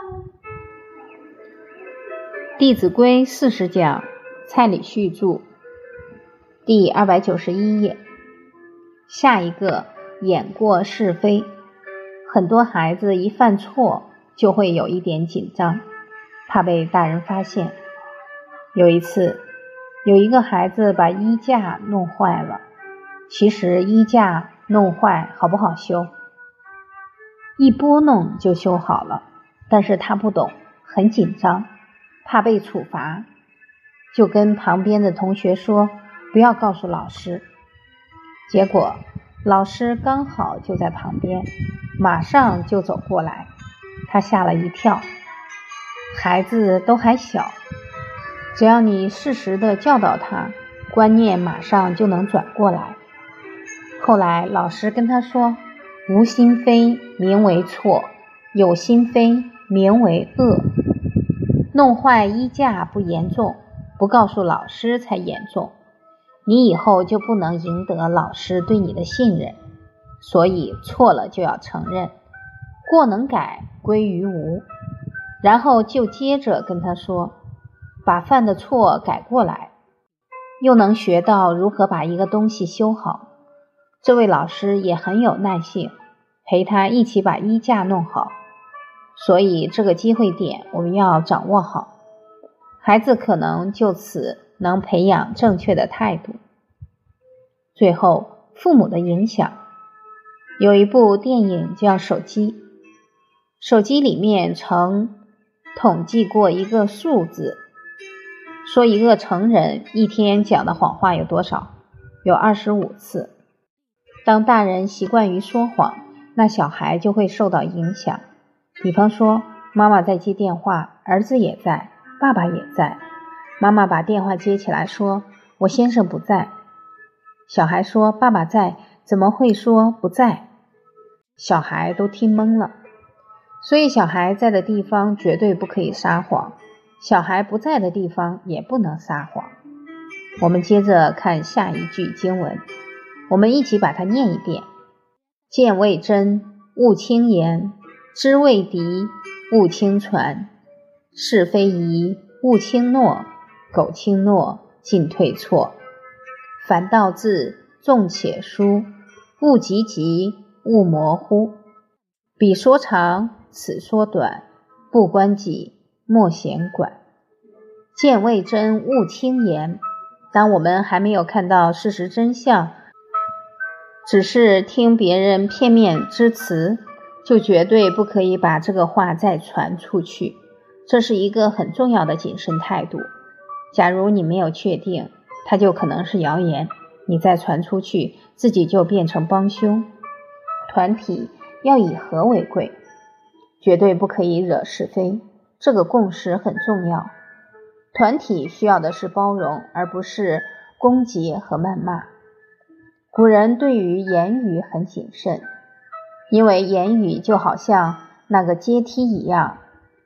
《弟子规》四十讲，蔡礼旭著，第二百九十一页。下一个，演过是非。很多孩子一犯错，就会有一点紧张，怕被大人发现。有一次，有一个孩子把衣架弄坏了。其实衣架弄坏好不好修？一拨弄就修好了。但是他不懂，很紧张，怕被处罚，就跟旁边的同学说：“不要告诉老师。”结果老师刚好就在旁边，马上就走过来，他吓了一跳。孩子都还小。只要你适时的教导他，观念马上就能转过来。后来老师跟他说：“无心非名为错，有心非名为恶。弄坏衣架不严重，不告诉老师才严重。你以后就不能赢得老师对你的信任。所以错了就要承认，过能改归于无。然后就接着跟他说。”把犯的错改过来，又能学到如何把一个东西修好。这位老师也很有耐性，陪他一起把衣架弄好。所以这个机会点我们要掌握好，孩子可能就此能培养正确的态度。最后，父母的影响，有一部电影叫《手机》，手机里面曾统计过一个数字。说一个成人一天讲的谎话有多少？有二十五次。当大人习惯于说谎，那小孩就会受到影响。比方说，妈妈在接电话，儿子也在，爸爸也在。妈妈把电话接起来说：“我先生不在。”小孩说：“爸爸在，怎么会说不在？”小孩都听懵了。所以，小孩在的地方绝对不可以撒谎。小孩不在的地方也不能撒谎。我们接着看下一句经文，我们一起把它念一遍：见未真，勿轻言；知未敌，勿轻传；是非疑，勿轻诺；苟轻诺，进退错。凡道字，重且疏；勿急急，勿模糊。彼说长，此说短，不关己。莫闲管，见未真勿轻言。当我们还没有看到事实真相，只是听别人片面之词，就绝对不可以把这个话再传出去。这是一个很重要的谨慎态度。假如你没有确定，它就可能是谣言，你再传出去，自己就变成帮凶。团体要以和为贵，绝对不可以惹是非。这个共识很重要，团体需要的是包容，而不是攻击和谩骂。古人对于言语很谨慎，因为言语就好像那个阶梯一样，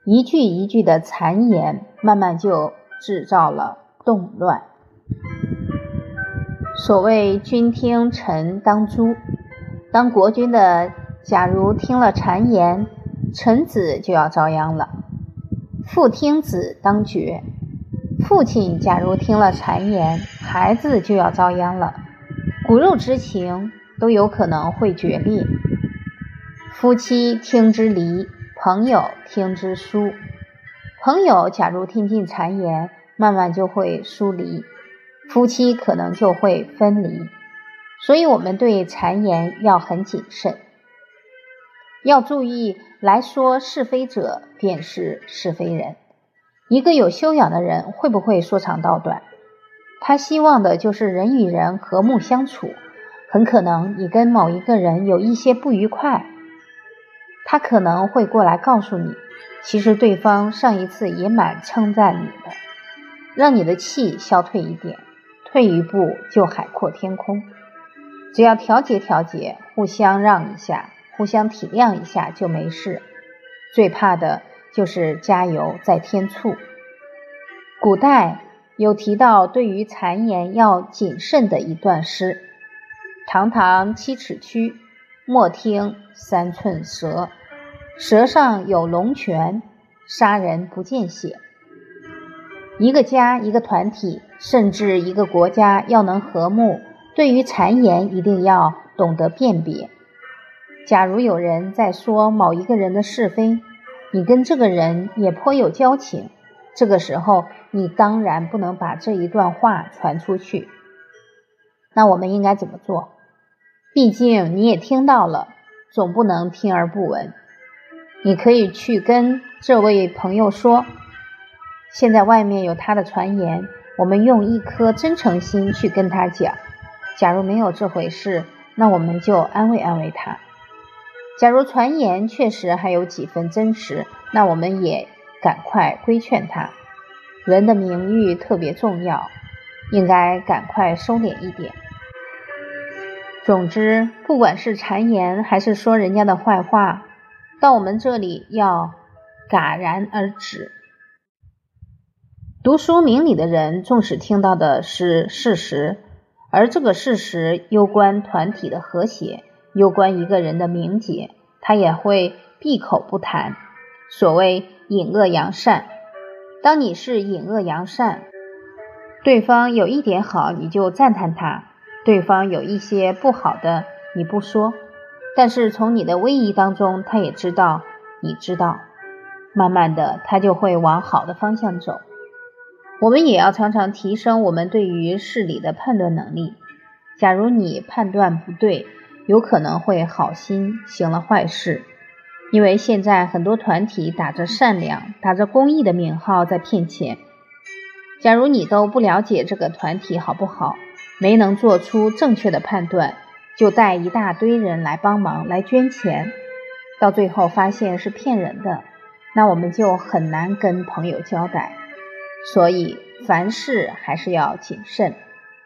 一句一句的谗言，慢慢就制造了动乱。所谓“君听臣当诛”，当国君的假如听了谗言，臣子就要遭殃了。父听子当绝，父亲假如听了谗言，孩子就要遭殃了。骨肉之情都有可能会决裂。夫妻听之离，朋友听之疏。朋友假如听进谗言，慢慢就会疏离，夫妻可能就会分离。所以，我们对谗言要很谨慎。要注意，来说是非者便是是非人。一个有修养的人会不会说长道短？他希望的就是人与人和睦相处。很可能你跟某一个人有一些不愉快，他可能会过来告诉你，其实对方上一次也蛮称赞你的，让你的气消退一点，退一步就海阔天空。只要调节调节，互相让一下。互相体谅一下就没事，最怕的就是加油再添醋。古代有提到对于谗言要谨慎的一段诗：“堂堂七尺躯，莫听三寸舌。舌上有龙泉，杀人不见血。一个家、一个团体，甚至一个国家要能和睦，对于谗言一定要懂得辨别。假如有人在说某一个人的是非，你跟这个人也颇有交情，这个时候你当然不能把这一段话传出去。那我们应该怎么做？毕竟你也听到了，总不能听而不闻。你可以去跟这位朋友说。现在外面有他的传言，我们用一颗真诚心去跟他讲。假如没有这回事，那我们就安慰安慰他。假如传言确实还有几分真实，那我们也赶快规劝他。人的名誉特别重要，应该赶快收敛一点。总之，不管是谗言还是说人家的坏话，到我们这里要戛然而止。读书明理的人，纵使听到的是事实，而这个事实攸关团体的和谐，攸关一个人的名节，他也会闭口不谈。所谓隐恶扬善，当你是隐恶扬善，对方有一点好，你就赞叹他；对方有一些不好的，你不说。但是从你的威仪当中，他也知道，你知道，慢慢的，他就会往好的方向走。我们也要常常提升我们对于事理的判断能力。假如你判断不对，有可能会好心行了坏事。因为现在很多团体打着善良、打着公益的名号在骗钱。假如你都不了解这个团体好不好，没能做出正确的判断，就带一大堆人来帮忙来捐钱，到最后发现是骗人的，那我们就很难跟朋友交代。所以凡事还是要谨慎，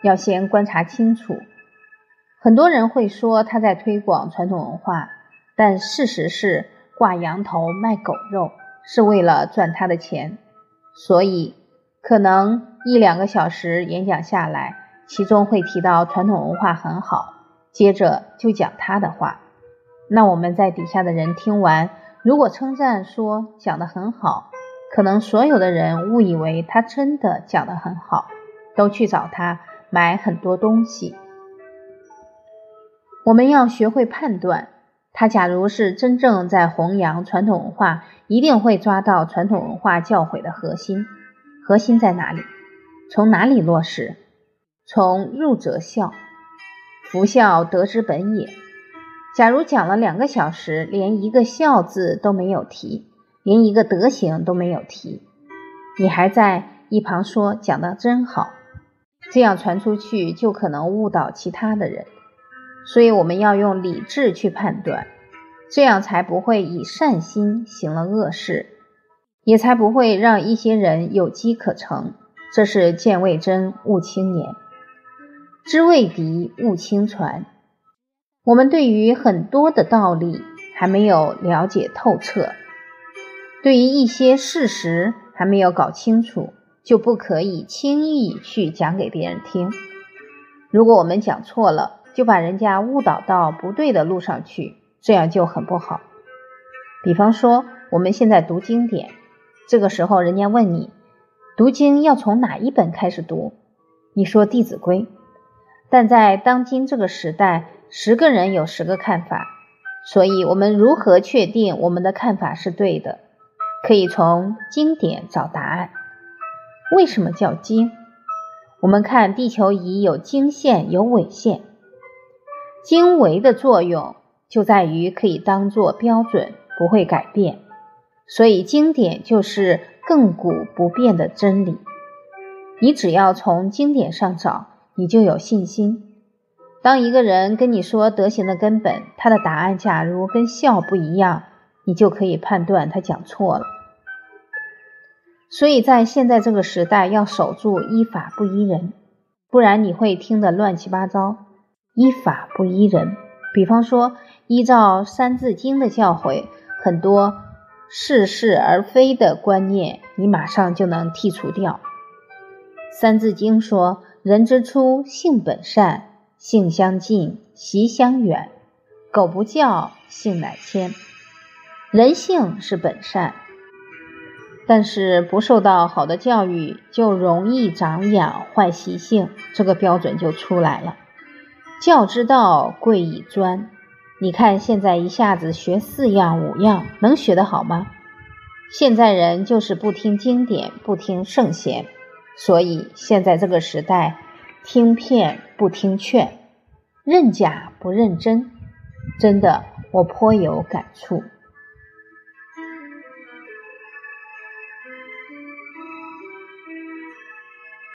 要先观察清楚。很多人会说他在推广传统文化，但事实是挂羊头卖狗肉，是为了赚他的钱。所以可能一两个小时演讲下来，其中会提到传统文化很好，接着就讲他的话。那我们在底下的人听完，如果称赞说讲的很好。可能所有的人误以为他真的讲得很好，都去找他买很多东西。我们要学会判断，他假如是真正在弘扬传统文化，一定会抓到传统文化教诲的核心。核心在哪里？从哪里落实？从入则孝，夫孝德之本也。假如讲了两个小时，连一个孝字都没有提。连一个德行都没有提，你还在一旁说讲的真好，这样传出去就可能误导其他的人。所以我们要用理智去判断，这样才不会以善心行了恶事，也才不会让一些人有机可乘。这是见未真勿轻言，知未敌勿轻传。我们对于很多的道理还没有了解透彻。对于一些事实还没有搞清楚，就不可以轻易去讲给别人听。如果我们讲错了，就把人家误导到不对的路上去，这样就很不好。比方说，我们现在读经典，这个时候人家问你，读经要从哪一本开始读？你说《弟子规》，但在当今这个时代，十个人有十个看法，所以我们如何确定我们的看法是对的？可以从经典找答案。为什么叫经？我们看地球仪有经线有纬线，经纬的作用就在于可以当做标准，不会改变。所以经典就是亘古不变的真理。你只要从经典上找，你就有信心。当一个人跟你说德行的根本，他的答案假如跟孝不一样。你就可以判断他讲错了，所以在现在这个时代，要守住依法不依人，不然你会听得乱七八糟。依法不依人，比方说依照《三字经》的教诲，很多似是而非的观念，你马上就能剔除掉。《三字经》说：“人之初，性本善，性相近，习相远。苟不教，性乃迁。”人性是本善，但是不受到好的教育，就容易长养坏习性，这个标准就出来了。教之道贵以专，你看现在一下子学四样五样，能学得好吗？现在人就是不听经典，不听圣贤，所以现在这个时代，听骗不听劝，认假不认真，真的我颇有感触。